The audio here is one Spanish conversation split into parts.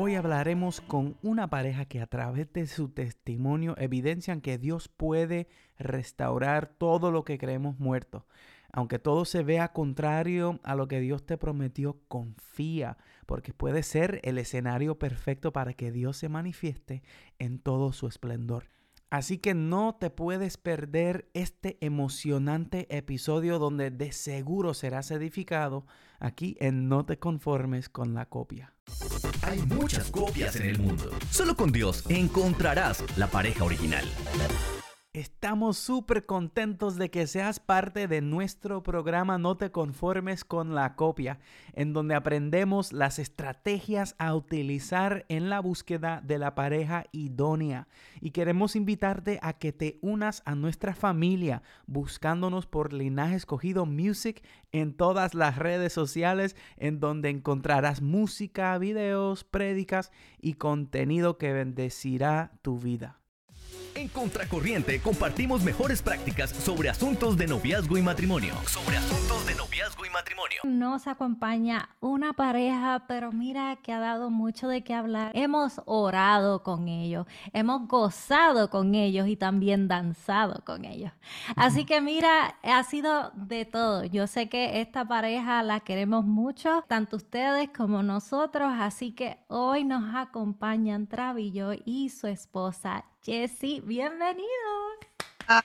Hoy hablaremos con una pareja que a través de su testimonio evidencian que Dios puede restaurar todo lo que creemos muerto. Aunque todo se vea contrario a lo que Dios te prometió, confía, porque puede ser el escenario perfecto para que Dios se manifieste en todo su esplendor. Así que no te puedes perder este emocionante episodio donde de seguro serás edificado aquí en No te conformes con la copia. Hay muchas copias en el mundo. Solo con Dios encontrarás la pareja original. Estamos súper contentos de que seas parte de nuestro programa No te conformes con la copia, en donde aprendemos las estrategias a utilizar en la búsqueda de la pareja idónea. Y queremos invitarte a que te unas a nuestra familia buscándonos por Linaje Escogido Music en todas las redes sociales, en donde encontrarás música, videos, prédicas y contenido que bendecirá tu vida. En Contracorriente compartimos mejores prácticas sobre asuntos de noviazgo y matrimonio. Sobre asuntos de noviazgo y matrimonio. Nos acompaña una pareja, pero mira que ha dado mucho de qué hablar. Hemos orado con ellos, hemos gozado con ellos y también danzado con ellos. Así que mira, ha sido de todo. Yo sé que esta pareja la queremos mucho, tanto ustedes como nosotros. Así que hoy nos acompañan Travillo y su esposa Jessy, bienvenido.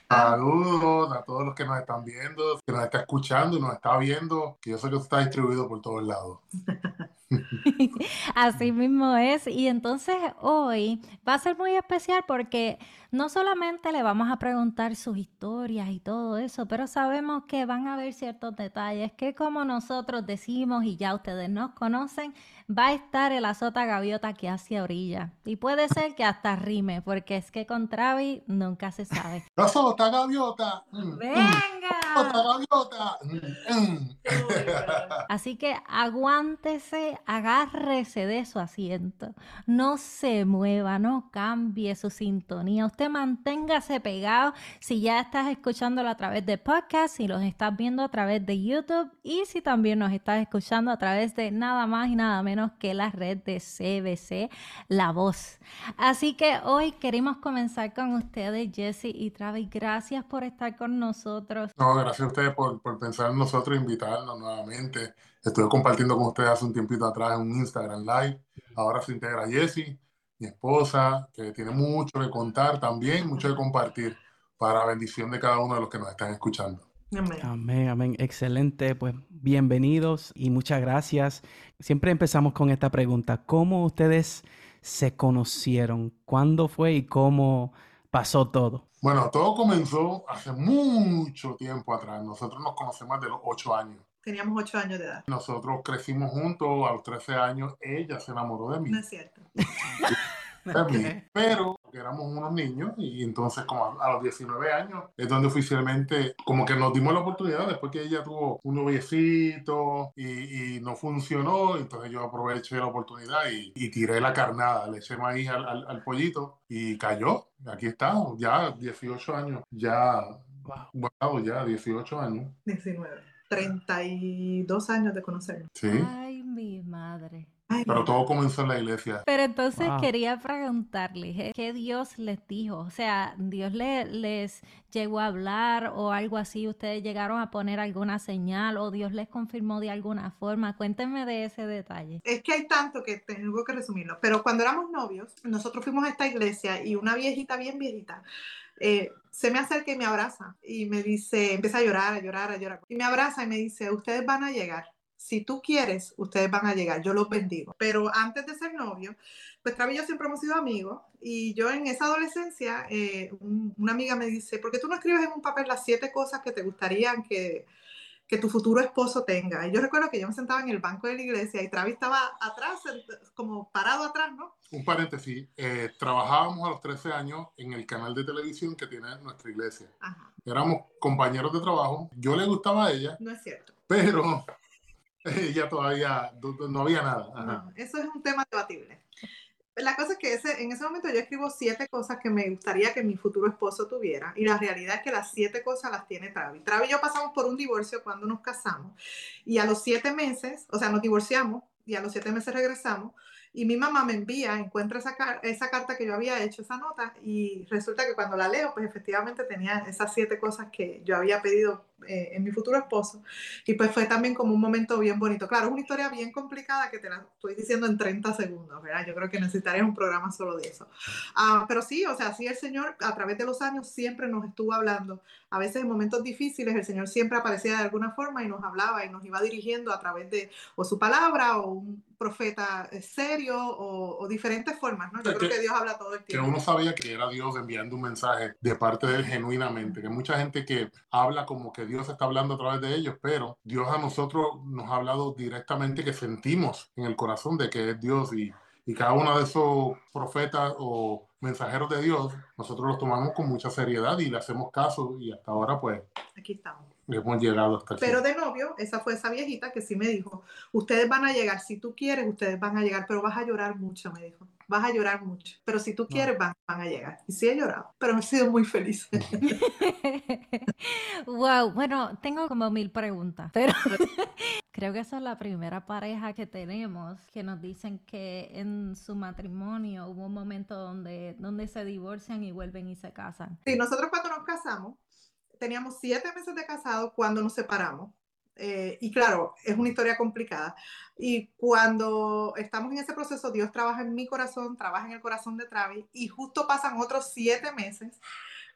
Saludos a todos los que nos están viendo, que nos está escuchando y nos está viendo, que yo sé que está distribuido por todos lados. Así mismo es. Y entonces hoy va a ser muy especial porque no solamente le vamos a preguntar sus historias y todo eso, pero sabemos que van a haber ciertos detalles que como nosotros decimos y ya ustedes nos conocen, va a estar el azota gaviota que hace orilla. Y puede ser que hasta rime, porque es que con Travi nunca se sabe. Azota gaviota. Mm, mm. ¡Venga! Azota gaviota. Mm, Así que aguántese, agárrese de su asiento. No se mueva, no cambie su sintonía. Usted manténgase pegado si ya estás escuchándolo a través de podcast, si los estás viendo a través de YouTube y si también nos estás escuchando a través de nada más y nada menos que la red de CBC La Voz. Así que hoy queremos comenzar con ustedes, Jesse y Travis. Gracias por estar con nosotros. No, gracias a ustedes por, por pensar en nosotros, invitarnos nuevamente. Estuve compartiendo con ustedes hace un tiempito atrás en un Instagram Live. Ahora se integra Jessie mi esposa, que tiene mucho que contar también, mucho que compartir para bendición de cada uno de los que nos están escuchando. Amén. amén, Excelente. Pues bienvenidos y muchas gracias. Siempre empezamos con esta pregunta. ¿Cómo ustedes se conocieron? ¿Cuándo fue y cómo pasó todo? Bueno, todo comenzó hace mucho tiempo atrás. Nosotros nos conocemos de los ocho años. Teníamos ocho años de edad. Nosotros crecimos juntos, a los 13 años ella se enamoró de mí. No es cierto. de mí, pero éramos unos niños y entonces como a, los 19 años es donde oficialmente como que nos dimos la oportunidad después que ella tuvo un noviecito y, y no funcionó, entonces yo aproveché la oportunidad y, y tiré la carnada, le eché maíz al, al, al pollito y cayó. Aquí estamos, ya 18 años, ya, wow, wow ya 18 años. 19. 32 años de conocernos. Sí. Ay, mi madre. Pero todo comenzó en la iglesia. Pero entonces wow. quería preguntarles. ¿qué Dios les dijo? O sea, ¿Dios le, les llegó a hablar o algo así? ¿Ustedes llegaron a poner alguna señal o Dios les confirmó de alguna forma? Cuéntenme de ese detalle. Es que hay tanto que tengo que resumirlo. Pero cuando éramos novios, nosotros fuimos a esta iglesia y una viejita, bien viejita, eh, se me acerca y me abraza y me dice, empieza a llorar, a llorar, a llorar. Y me abraza y me dice, ustedes van a llegar si tú quieres, ustedes van a llegar, yo los bendigo. Pero antes de ser novio, pues Travis y yo siempre hemos sido amigos y yo en esa adolescencia, eh, un, una amiga me dice, ¿por qué tú no escribes en un papel las siete cosas que te gustarían que, que tu futuro esposo tenga? Y yo recuerdo que yo me sentaba en el banco de la iglesia y Travis estaba atrás, como parado atrás, ¿no? Un paréntesis, eh, trabajábamos a los 13 años en el canal de televisión que tiene nuestra iglesia. Ajá. Éramos compañeros de trabajo, yo le gustaba a ella. No es cierto. Pero ya todavía no había nada. No, eso es un tema debatible. La cosa es que ese, en ese momento yo escribo siete cosas que me gustaría que mi futuro esposo tuviera y la realidad es que las siete cosas las tiene Travis. Travis y yo pasamos por un divorcio cuando nos casamos y a los siete meses, o sea, nos divorciamos y a los siete meses regresamos Y mi mamá me envía, encuentra esa, esa carta que yo había hecho, esa nota, y resulta que cuando la leo, pues efectivamente tenía esas siete cosas que yo había pedido eh, en mi futuro esposo. Y pues fue también como un momento bien bonito. Claro, es una historia bien complicada que te la estoy diciendo en 30 segundos, ¿verdad? Yo creo que necesitaría un programa solo de eso. Ah, pero sí, o sea, sí el Señor a través de los años siempre nos estuvo hablando. A veces en momentos difíciles el Señor siempre aparecía de alguna forma y nos hablaba y nos iba dirigiendo a través de o su palabra o un profeta eh, serio o, diferentes formas, ¿no? Yo creo que, Dios habla todo el tiempo. Que uno sabía que era Dios enviando un mensaje de parte de él genuinamente, que mucha gente que habla como que Dios está hablando a través de ellos, pero Dios a nosotros nos ha hablado directamente que sentimos en el corazón de que es Dios y, y cada uno de esos profetas o mensajeros de Dios, nosotros los tomamos con mucha seriedad y le hacemos caso y hasta ahora pues... Aquí estamos. Hemos llegado hasta aquí. Pero de novio, esa fue esa viejita que sí me dijo, ustedes van a llegar, si tú quieres, ustedes van a llegar, pero vas a llorar mucho, me dijo. Vas a llorar mucho, pero si tú quieres, van, van a llegar. Y sí he llorado, pero he sido muy feliz. wow, bueno, tengo como mil preguntas, pero creo que esa es la primera pareja que tenemos que nos dicen que en su matrimonio hubo un momento donde, donde se divorcian y vuelven y se casan. Sí, nosotros cuando nos casamos, teníamos siete meses de casado cuando nos separamos. Eh, y claro, es una historia complicada. Y cuando estamos en ese proceso, Dios trabaja en mi corazón, trabaja en el corazón de Travis, y justo pasan otros siete meses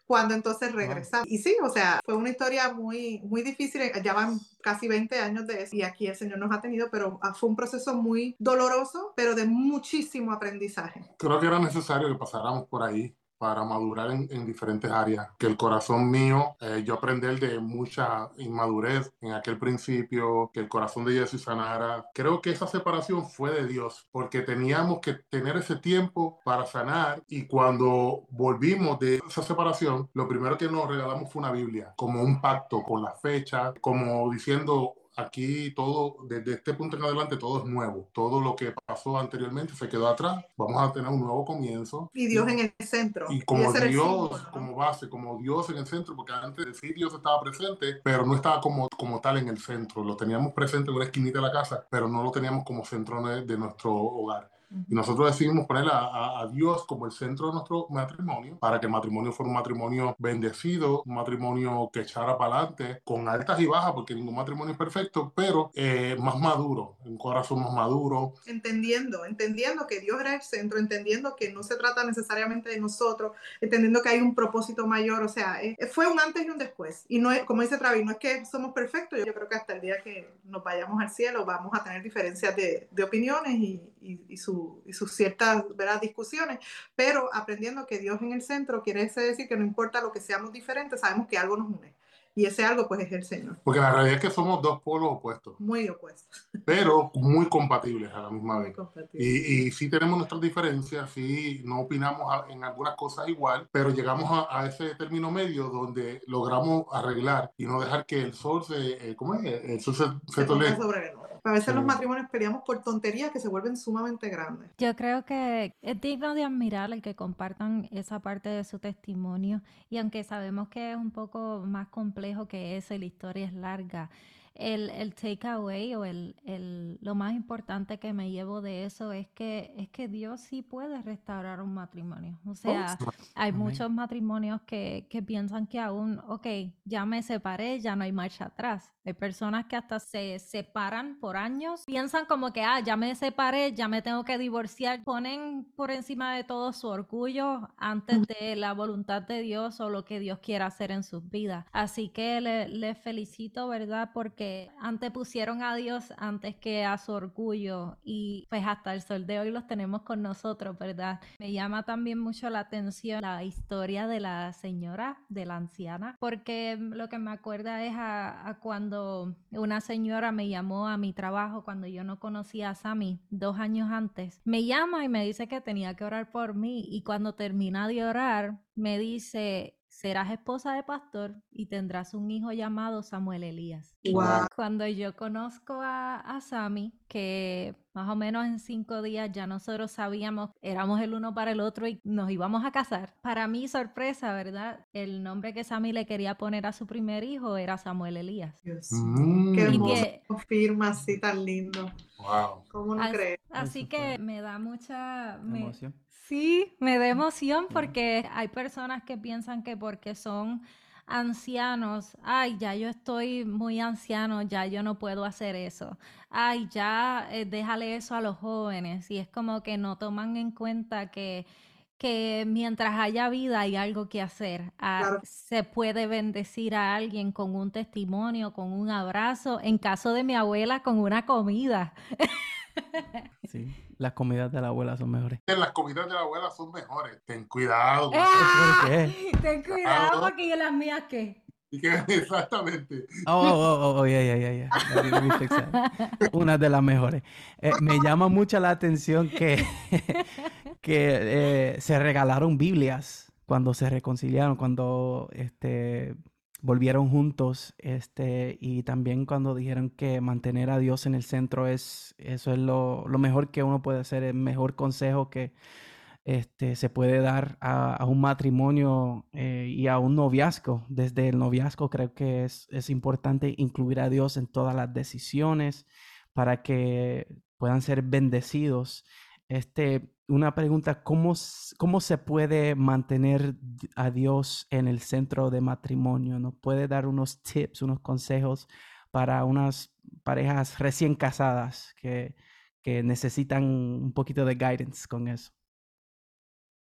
cuando entonces regresamos. Y sí, o sea, fue una historia muy, muy difícil, ya van casi 20 años de eso, y aquí el Señor nos ha tenido, pero ah, fue un proceso muy doloroso, pero de muchísimo aprendizaje. Creo que era necesario que pasáramos por ahí para madurar en, en, diferentes áreas. Que el corazón mío, eh, yo aprender de mucha inmadurez en aquel principio, que el corazón de Jesús sanara. Creo que esa separación fue de Dios, porque teníamos que tener ese tiempo para sanar y cuando volvimos de esa separación, lo primero que nos regalamos fue una Biblia, como un pacto con la fecha, como diciendo, aquí todo, desde este punto en adelante, todo es nuevo. Todo lo que pasó anteriormente se quedó atrás. Vamos a tener un nuevo comienzo. Y Dios en el centro. Y como Dios, como base, como Dios en el centro, porque antes sí Dios estaba presente, pero no estaba como, como tal en el centro. Lo teníamos presente en una esquinita de la casa, pero no lo teníamos como centro de nuestro hogar. Y nosotros decidimos poner a, a, Dios como el centro de nuestro matrimonio para que el matrimonio fuera un matrimonio bendecido, un matrimonio que echara para adelante, con altas y bajas, porque ningún matrimonio es perfecto, pero eh, más maduro, un corazón más maduro. Entendiendo, entendiendo que Dios era el centro, entendiendo que no se trata necesariamente de nosotros, entendiendo que hay un propósito mayor, o sea, eh, fue un antes y un después. Y no es, como dice Travis, no es que somos perfectos, yo creo que hasta el día que nos vayamos al cielo vamos a tener diferencias de, de opiniones y, y, y su y sus ciertas ¿verdad? discusiones, pero aprendiendo que Dios en el centro quiere decir que no importa lo que seamos diferentes, sabemos que algo nos une. Y ese algo, pues, es el Señor. Porque la realidad es que somos dos polos opuestos. Muy opuestos. Pero muy compatibles a la misma vez. Y, y sí tenemos nuestras diferencias, sí no opinamos en algunas cosas igual, pero llegamos a, ese término medio donde logramos arreglar y no dejar que el sol se, eh, ¿cómo es? El sol se, se, a veces los matrimonios peleamos por tonterías que se vuelven sumamente grandes. Yo creo que es digno de admirar el que compartan esa parte de su testimonio y aunque sabemos que es un poco más complejo que eso y la historia es larga, el, el takeaway o el, el, lo más importante que me llevo de eso es que, es que Dios sí puede restaurar un matrimonio. O sea, hay muchos matrimonios que, que piensan que aún, ok, ya me separé, ya no hay marcha atrás. Hay personas que hasta se separan por años, piensan como que, ah, ya me separé, ya me tengo que divorciar, ponen por encima de todo su orgullo antes de la voluntad de Dios o lo que Dios quiera hacer en sus vidas. Así que les le felicito, ¿verdad? Porque antes pusieron a Dios antes que a su orgullo y pues hasta el sol de hoy los tenemos con nosotros, ¿verdad? Me llama también mucho la atención la historia de la señora, de la anciana, porque lo que me acuerda es a cuando una señora me llamó a mi trabajo cuando yo no conocía a Sammy dos años antes, me llama y me dice que tenía que orar por mí y cuando termina de orar me dice, serás esposa de pastor y tendrás un hijo llamado Samuel Elías. Cuando yo conozco a, a Sammy, que más o menos en cinco días ya nosotros sabíamos, éramos el uno para el otro y nos íbamos a casar. Para mi sorpresa, ¿verdad? El nombre que Sammy le quería poner a su primer hijo era Samuel Elías. Mm. Qué hermoso. Que, firma así tan lindo. Wow. ¿Cómo no crees? Así Eso que me da mucha... me- Emoción. Sí, me da emoción porque hay personas que piensan que porque son ancianos, ay, ya yo estoy muy anciano, ya yo no puedo hacer eso. Ay, ya eh, déjale eso a los jóvenes. Y es como que no toman en cuenta que, que mientras haya vida hay algo que hacer. Ah, Claro. se puede bendecir a alguien con un testimonio, con un abrazo, en caso de mi abuela, con una comida. Sí, las comidas de la abuela son mejores. Las comidas de la abuela son mejores. Ten cuidado. ¡Ah! ¿Por qué? Ten cuidado porque yo las mías qué. Exactamente. Oh, oh, oh, oh, yeah, yeah, yeah, yeah. Let me fix that. Una de las mejores. Eh, me llama mucho la atención que, que eh, se regalaron Biblias cuando se reconciliaron, cuando este, volvieron juntos, este, y también cuando dijeron que mantener a Dios en el centro es, eso es lo, lo mejor que uno puede hacer, el mejor consejo que este, se puede dar a, a un matrimonio eh, y a un noviazgo. Desde el noviazgo creo que es, es importante incluir a Dios en todas las decisiones para que puedan ser bendecidos. Este, una pregunta, ¿cómo, cómo se puede mantener a Dios en el centro de matrimonio? ¿Nos puede dar unos tips, unos consejos para unas parejas recién casadas que, que necesitan un poquito de guidance con eso?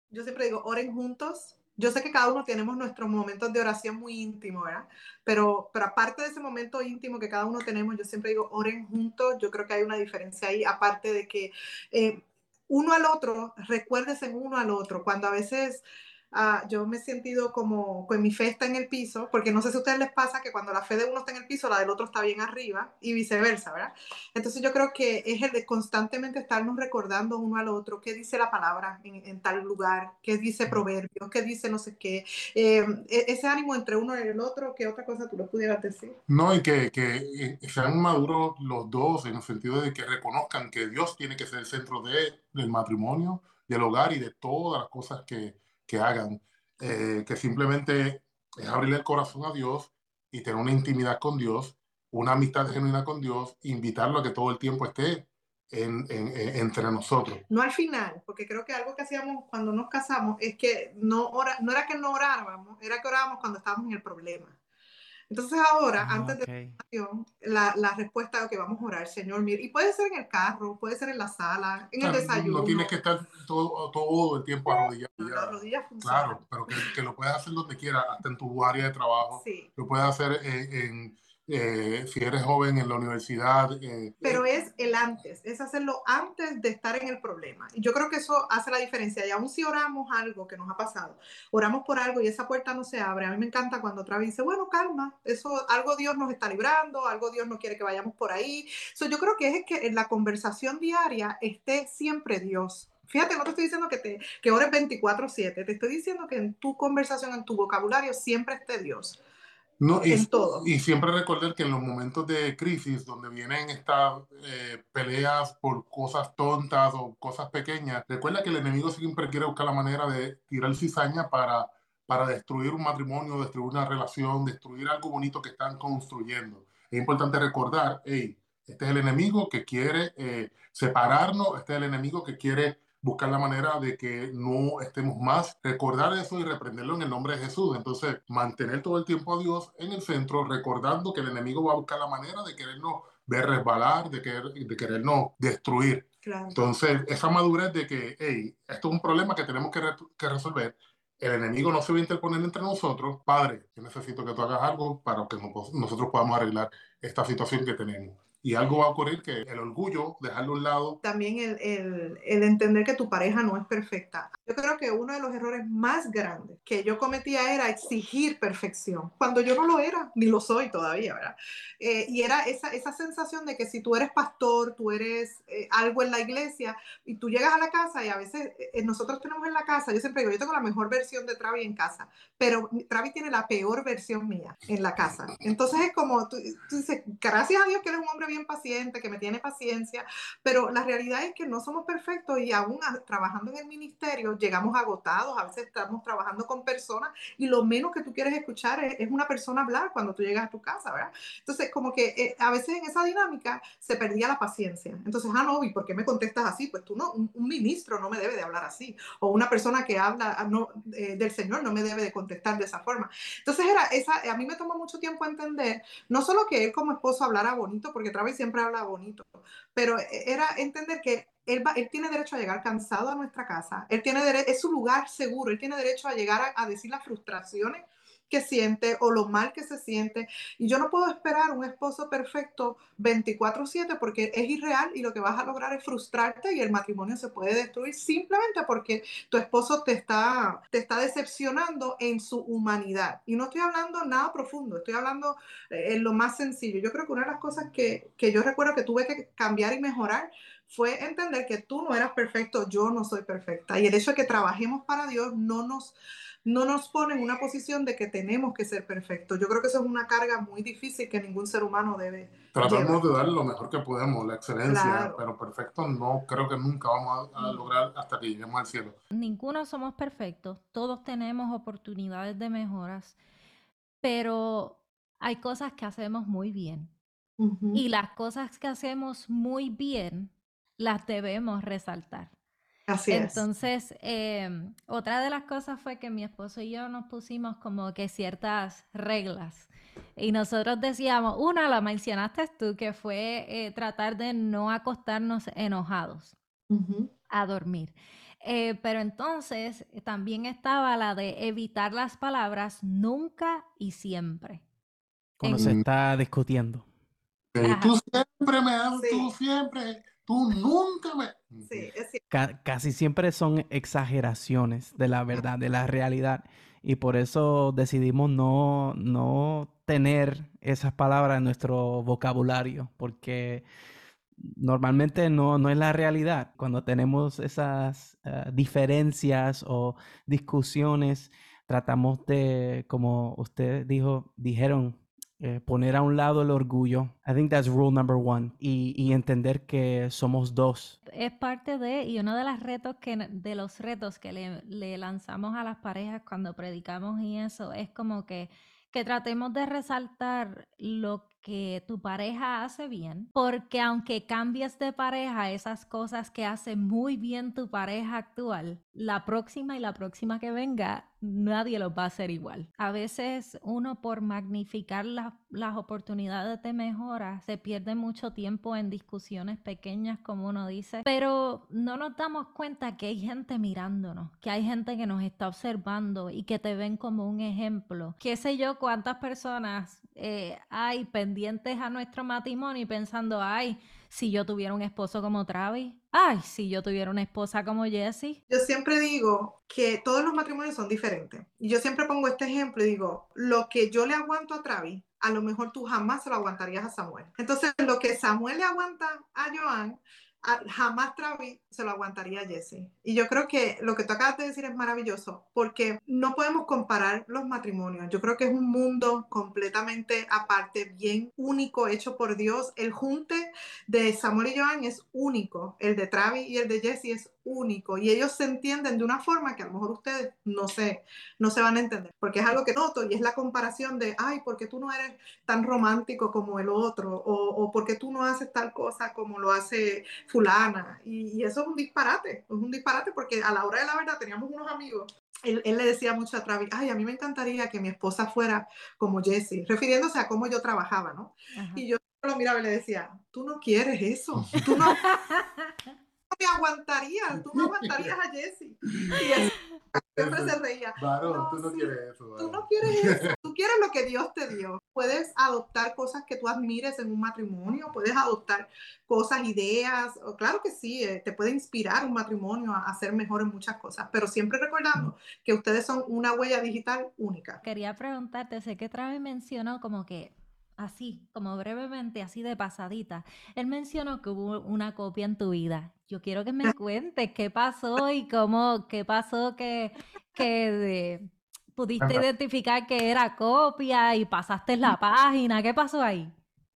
Yo siempre digo, oren juntos. Yo sé que cada uno tenemos nuestros momentos de oración muy íntimos, ¿verdad? Pero, pero aparte de ese momento íntimo que cada uno tenemos, yo siempre digo, oren juntos. Yo creo que hay una diferencia ahí, aparte de que eh, uno al otro, recuérdese uno al otro. Cuando a veces ah, yo me he sentido como con mi fe está en el piso, porque no sé si a ustedes les pasa que cuando la fe de uno está en el piso, la del otro está bien arriba y viceversa, ¿verdad? Entonces yo creo que es el de constantemente estarnos recordando uno al otro qué dice la palabra en, en tal lugar, qué dice proverbios, qué dice no sé qué. Eh, ese ánimo entre uno y el otro, ¿qué otra cosa tú le pudieras decir? No, y que, que eh, sean maduros los dos en el sentido de que reconozcan que Dios tiene que ser el centro de, del matrimonio, del hogar y de todas las cosas que, que hagan. Eh, que simplemente es abrirle el corazón a Dios y tener una intimidad con Dios, una amistad genuina con Dios, invitarlo a que todo el tiempo esté en, en- en- entre nosotros. No al final, porque creo que algo que hacíamos cuando nos casamos es que no, ora, no era que no orábamos, era que orábamos cuando estábamos en el problema. Entonces ahora, Ah, antes de ok. oración, la, la respuesta es que vamos a orar, Señor, mira, y puede ser en el carro, puede ser en la sala, en el desayuno. No tienes que estar todo, todo el tiempo arrodillado. Las rodillas funcionan. Claro, pero que, que lo puedes hacer donde quieras, hasta en tu área de trabajo. Sí. Lo puedes hacer en, en, eh, si eres joven en la universidad. eh, Pero es el antes, es hacerlo antes de estar en el problema. Y yo creo que eso hace la diferencia. Y aún si oramos algo que nos ha pasado, oramos por algo y esa puerta no se abre. A mí me encanta cuando otra vez dice, bueno, calma, eso algo Dios nos está librando, algo Dios no quiere que vayamos por ahí. So, yo creo que es que en la conversación diaria esté siempre Dios. Fíjate, no te estoy diciendo que, te, que ores 24/7, te estoy diciendo que en tu conversación, en tu vocabulario, siempre esté Dios. No, y, en todo. y siempre recordar que en los momentos de crisis, donde vienen estas eh, peleas por cosas tontas o cosas pequeñas, recuerda que el enemigo siempre quiere buscar la manera de tirar cizaña para, para destruir un matrimonio, destruir una relación, destruir algo bonito que están construyendo. Es importante recordar, hey, este es el enemigo que quiere eh, separarnos, este es el enemigo que quiere buscar la manera de que no estemos más, recordar eso y reprenderlo en el nombre de Jesús. Entonces, mantener todo el tiempo a Dios en el centro, recordando que el enemigo va a buscar la manera de querernos ver resbalar, de, querer, de querernos destruir. Claro. Entonces, esa madurez de que, hey, esto es un problema que tenemos que, re que resolver. El enemigo no se va a interponer entre nosotros. Padre, yo necesito que tú hagas algo para que nosotros podamos arreglar esta situación que tenemos y algo va a ocurrir que el orgullo, dejarlo a un lado. También el, el, el, entender que tu pareja no es perfecta. Yo creo que uno de los errores más grandes que yo cometía era exigir perfección, cuando yo no lo era, ni lo soy todavía, ¿verdad? Eh, y era esa, esa sensación de que si tú eres pastor, tú eres eh, algo en la iglesia, y tú llegas a la casa y a veces eh, nosotros tenemos en la casa, yo siempre digo, yo tengo la mejor versión de Travi en casa, pero Travi tiene la peor versión mía en la casa. Entonces es como, tú, tú dices, gracias a Dios que eres un hombre bien paciente, que me tiene paciencia, pero la realidad es que no somos perfectos y aún trabajando en el ministerio llegamos agotados, a veces estamos trabajando con personas y lo menos que tú quieres escuchar es, una persona hablar cuando tú llegas a tu casa, ¿verdad? Entonces, como que eh, a veces en esa dinámica se perdía la paciencia. Entonces, ah, no, ¿y por qué me contestas así? Pues tú no, un, ministro no me debe de hablar así, o una persona que habla ah, no, eh, del Señor no me debe de contestar de esa forma. Entonces, era esa, a mí me tomó mucho tiempo entender, no solo que él como esposo hablara bonito, porque Travis siempre habla bonito, pero e, era entender que él, él, tiene derecho a llegar cansado a nuestra casa, él tiene derecho, es su lugar seguro, él tiene derecho a llegar a, decir las frustraciones que siente o lo mal que se siente. Y yo no puedo esperar un esposo perfecto 24/7 porque es irreal y lo que vas a lograr es frustrarte y el matrimonio se puede destruir simplemente porque tu esposo te está, te está decepcionando en su humanidad. Y no estoy hablando nada profundo, estoy hablando eh, en lo más sencillo. Yo creo que una de las cosas que, que yo recuerdo que tuve que cambiar y mejorar fue entender que tú no eras perfecto, yo no soy perfecta. Y el hecho de que trabajemos para Dios no nos no nos pone en una posición de que tenemos que ser perfectos. Yo creo que eso es una carga muy difícil que ningún ser humano debe. Tratamos de dar lo mejor que podemos, la excelencia, pero perfecto no creo que nunca vamos a, lograr hasta que lleguemos al cielo. Ninguno somos perfectos, todos tenemos oportunidades de mejoras, pero hay cosas que hacemos muy bien. Y las cosas que hacemos muy bien las debemos resaltar. Entonces, em, otra de las cosas fue que mi esposo y yo nos pusimos como que ciertas reglas. Y nosotros decíamos, una la mencionaste tú, que fue eh, tratar de no acostarnos enojados a dormir. Eh, pero entonces también estaba la de evitar las palabras nunca y siempre. Cuando se está discutiendo. tú siempre me das, tú siempre. Tú nunca me... Sí, casi siempre son exageraciones de la verdad, de la realidad. Y por eso decidimos no, no tener esas palabras en nuestro vocabulario, porque normalmente no, no es la realidad. Cuando tenemos esas eh, diferencias o discusiones, tratamos de, como usted dijo, dijeron, eh, poner a un lado el orgullo. I think that's rule number one. Y, y, entender que somos dos. Es parte de, y uno de los retos que, de los retos que le, le lanzamos a las parejas cuando predicamos y eso, es como que, que tratemos de resaltar lo que tu pareja hace bien, porque aunque cambies de pareja, esas cosas que hace muy bien tu pareja actual, la próxima y la próxima que venga, nadie lo va a hacer igual. A veces uno por magnificar las oportunidades de mejora se pierde mucho tiempo en discusiones pequeñas, como uno dice, pero no nos damos cuenta que hay gente mirándonos, que hay gente que nos está observando y que te ven como un ejemplo. Qué sé yo cuántas personas eh, hay pendientes a nuestro matrimonio y pensando, ay, si yo tuviera un esposo como Travis, ay, si yo tuviera una esposa como Jessie. Yo siempre digo que todos los matrimonios son diferentes. Y yo siempre pongo este ejemplo y digo, lo que yo le aguanto a Travis, a lo mejor tú jamás se lo aguantarías a Samuel. Entonces, lo que Samuel le aguanta a Joan, jamás Travis se lo aguantaría a Jesse. Y yo creo que lo que tú acabas de decir es maravilloso, porque no podemos comparar los matrimonios. Yo creo que es un mundo completamente aparte, bien único, hecho por Dios. El junte de Samuel y Joan es único, el de Travis y el de Jesse es único y ellos se entienden de una forma que a lo mejor ustedes no se, no se van a entender, porque es algo que noto y es la comparación de, ay, porque tú no eres tan romántico como el otro o, o porque tú no haces tal cosa como lo hace fulana y, eso es un disparate, es un disparate porque a la hora de la verdad teníamos unos amigos él, le decía mucho a Travis, ay, a mí me encantaría que mi esposa fuera como Jessie, refiriéndose a cómo yo trabajaba, ¿no? Y yo lo miraba y le decía, tú no quieres eso, tú no, me aguantarías, tú no aguantarías a Jesse. Y siempre se reía. Varón, tú no quieres eso. Tú no quieres eso. Tú quieres lo que Dios te dio. Puedes adoptar cosas que tú admires en un matrimonio, puedes adoptar cosas, ideas. Claro que sí, eh, te puede inspirar un matrimonio a, ser mejor en muchas cosas, pero siempre recordando que ustedes son una huella digital única. Quería preguntarte, sé que Travis mencionó como que así, como brevemente, así de pasadita, él mencionó que hubo una copia en tu vida. Yo quiero que me ah. cuentes qué pasó y cómo, qué pasó que, que pudiste identificar que era copia y pasaste la página. ¿Qué pasó ahí?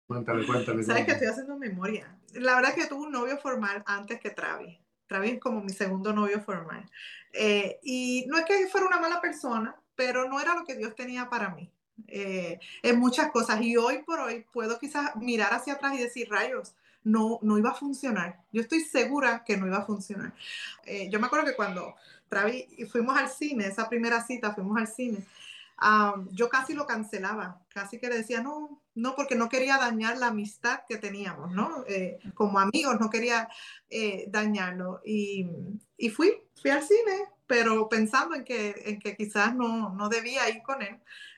Cuéntale, cuéntale. Sabes que estoy haciendo memoria. La verdad es que tuve un novio formal antes que Travis. Travis es como mi segundo novio formal. Eh, y no es que fuera una mala persona, pero no era lo que Dios tenía para mí. Eh, en muchas cosas. Y hoy por hoy puedo quizás mirar hacia atrás y decir, rayos, no, no iba a funcionar. Yo estoy segura que no iba a funcionar. Eh, yo me acuerdo que cuando Travis fuimos al cine, esa primera cita, fuimos al cine, yo casi lo cancelaba, casi que le decía, no, no, porque no quería dañar la amistad que teníamos, ¿no? Eh, como amigos, no quería eh, dañarlo. Y, y, fui, fui al cine, pero pensando en que, en que quizás no, no debía ir con él,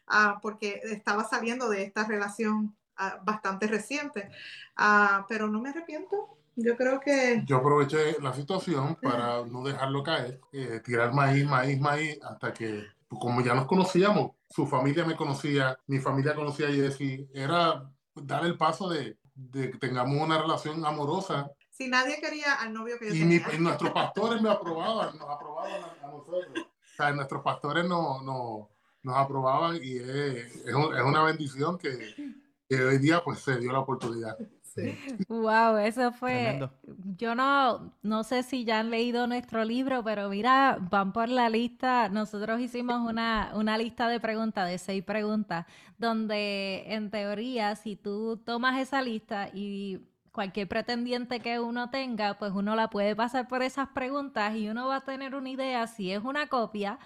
uh, porque estaba saliendo de esta relación uh, bastante reciente. Uh, pero no me arrepiento. Yo creo que... Yo aproveché la situación para no dejarlo caer, eh, tirar maíz, maíz, maíz, hasta que como ya nos conocíamos, su familia me conocía, mi familia conocía a Jessy, era dar el paso de, de, que tengamos una relación amorosa. Si nadie quería al novio que yo y tenía. y nuestros pastores me aprobaban, nos aprobaban a, a nosotros. O sea, nuestros pastores no, no, nos aprobaban y es, es, un, es una bendición que, que, hoy día pues se dio la oportunidad. Sí. Wow, eso fue. Tremendo. Yo no, no sé si ya han leído nuestro libro, pero mira, van por la lista. Nosotros hicimos una, una lista de preguntas, de seis preguntas, donde en teoría, si tú tomas esa lista y cualquier pretendiente que uno tenga, pues uno la puede pasar por esas preguntas y uno va a tener una idea si es una copia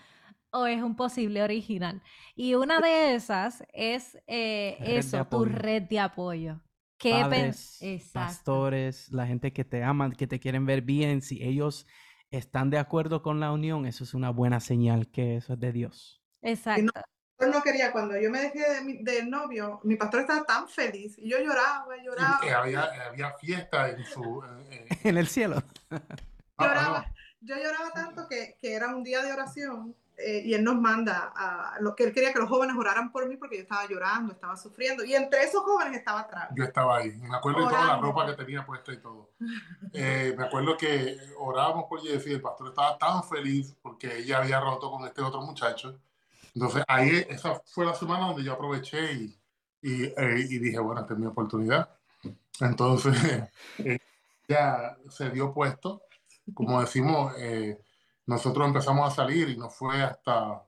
o es un posible original. Y una de esas es eh, eso, tu red de apoyo. ¿Qué Padres, pastores, la gente que te aman, que te quieren ver bien, si ellos están de acuerdo con la unión, eso es una buena señal que eso es de Dios. Exacto. No, no, quería, cuando yo me dejé de mi, del novio, mi pastor estaba tan feliz y yo lloraba, lloraba. Y había, había fiesta en su... Eh, en el cielo. lloraba, yo lloraba tanto que, que era un día de oración eh, y él nos manda a lo que él quería que los jóvenes oraran por mí porque yo estaba llorando, estaba sufriendo. Y entre esos jóvenes estaba Travis. Yo estaba ahí. Me acuerdo Orando. de toda la ropa que tenía puesta y todo. Eh, me acuerdo que orábamos por Jessy, el pastor estaba tan feliz porque ella había roto con este otro muchacho. Entonces ahí, esa fue la semana donde yo aproveché y, y, eh, y dije, bueno, esta es mi oportunidad. Entonces, ya se dio puesto. Como decimos, eh, nosotros empezamos a salir y no fue hasta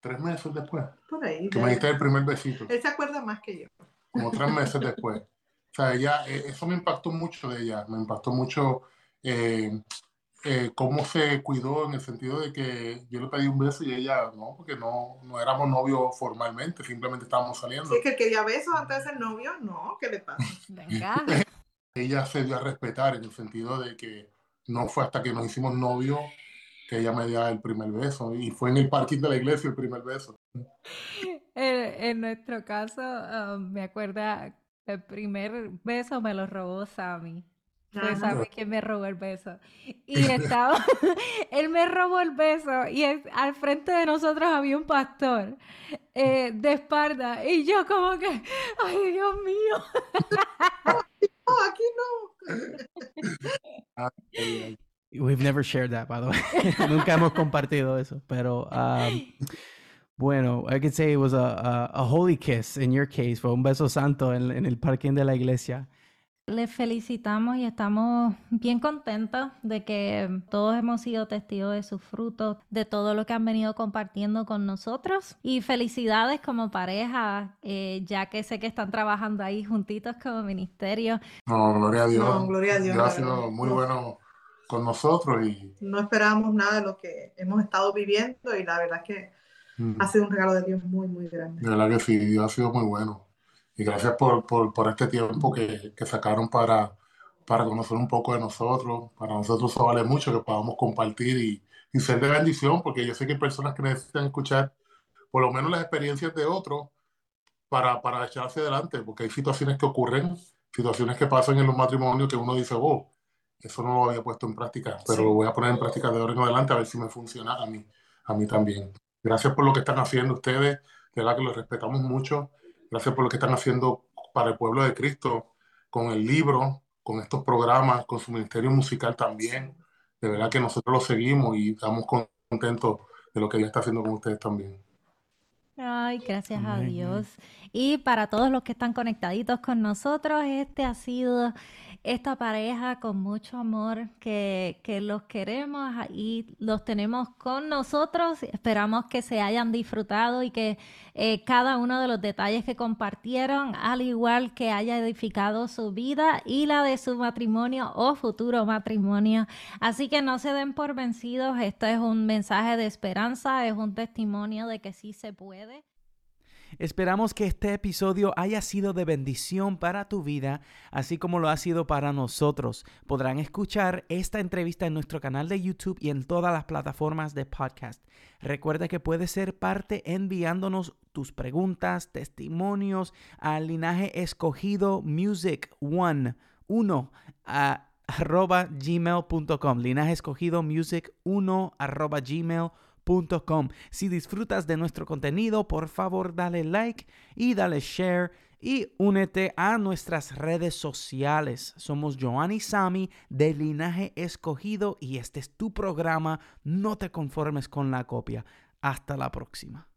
tres meses después. Por ahí. Que me diste el primer besito. Él se acuerda más que yo. Como tres meses después. O sea, ella, eso me impactó mucho de ella, me impactó mucho eh, eh, cómo se cuidó en el sentido de que yo le pedí un beso y ella no, porque no, no éramos novios formalmente, simplemente estábamos saliendo. Sí, que quería besos antes de ser novio, no, ¿qué le pasa? Venga. ella se dio a respetar en el sentido de que no fue hasta que nos hicimos novios que ella me dio el primer beso y fue en el parking de la iglesia el primer beso. En, en nuestro caso, um, me acuerda, el primer beso me lo robó Sammy. Fue Sammy quien me robó el beso. Y estaba, él me robó el beso y es, al frente de nosotros había un pastor eh, de espalda. Y yo como que, ay Dios mío. No, aquí no. We've never shared that, by the way. Nunca hemos compartido eso, pero um, bueno, I could say it was a, a, a, holy kiss in your case, fue un beso santo en, en el parking de la iglesia. Les felicitamos y estamos bien contentos de que todos hemos sido testigos de sus frutos, de todo lo que han venido compartiendo con nosotros. Y felicidades como pareja, eh, ya que sé que están trabajando ahí juntitos como ministerio. No, gloria a Dios. No, gloria a Dios. Gracias, muy bueno con nosotros y no esperábamos nada de lo que hemos estado viviendo y la verdad es que mm. ha sido un regalo de Dios muy, muy grande. De verdad que sí, Dios ha sido muy bueno. Y gracias por, por, por este tiempo que, que, sacaron para, para conocer un poco de nosotros. Para nosotros eso vale mucho que podamos compartir y, y ser de bendición, porque yo sé que hay personas que necesitan escuchar por lo menos las experiencias de otros para, para echarse adelante, porque hay situaciones que ocurren, situaciones que pasan en los matrimonios que uno dice, oh, eso no lo había puesto en práctica, pero sí. lo voy a poner en práctica de ahora en adelante a ver si me funciona a mí, a mí también. Gracias por lo que están haciendo ustedes, de verdad que los respetamos mucho. Gracias por lo que están haciendo para el pueblo de Cristo, con el libro, con estos programas, con su ministerio musical también. De verdad que nosotros lo seguimos y estamos contentos de lo que ella está haciendo con ustedes también. Ay, gracias a Dios. Y para todos los que están conectaditos con nosotros, este ha sido esta pareja con mucho amor que, que los queremos y los tenemos con nosotros. Esperamos que se hayan disfrutado y que eh, cada uno de los detalles que compartieron, al igual que haya edificado su vida y la de su matrimonio o futuro matrimonio. Así que no se den por vencidos. Esto es un mensaje de esperanza, es un testimonio de que sí se puede. Esperamos que este episodio haya sido de bendición para tu vida, así como lo ha sido para nosotros. Podrán escuchar esta entrevista en nuestro canal de YouTube y en todas las plataformas de podcast. Recuerda que puedes ser parte enviándonos tus preguntas, testimonios al linaje escogido music one, uno, a arroba gmail.com. Linaje escogido music 1 arroba gmail.com si disfrutas de nuestro contenido, por favor dale like y dale share y únete a nuestras redes sociales. Somos Joanny Sami de Linaje Escogido y este es tu programa. No te conformes con la copia. Hasta la próxima.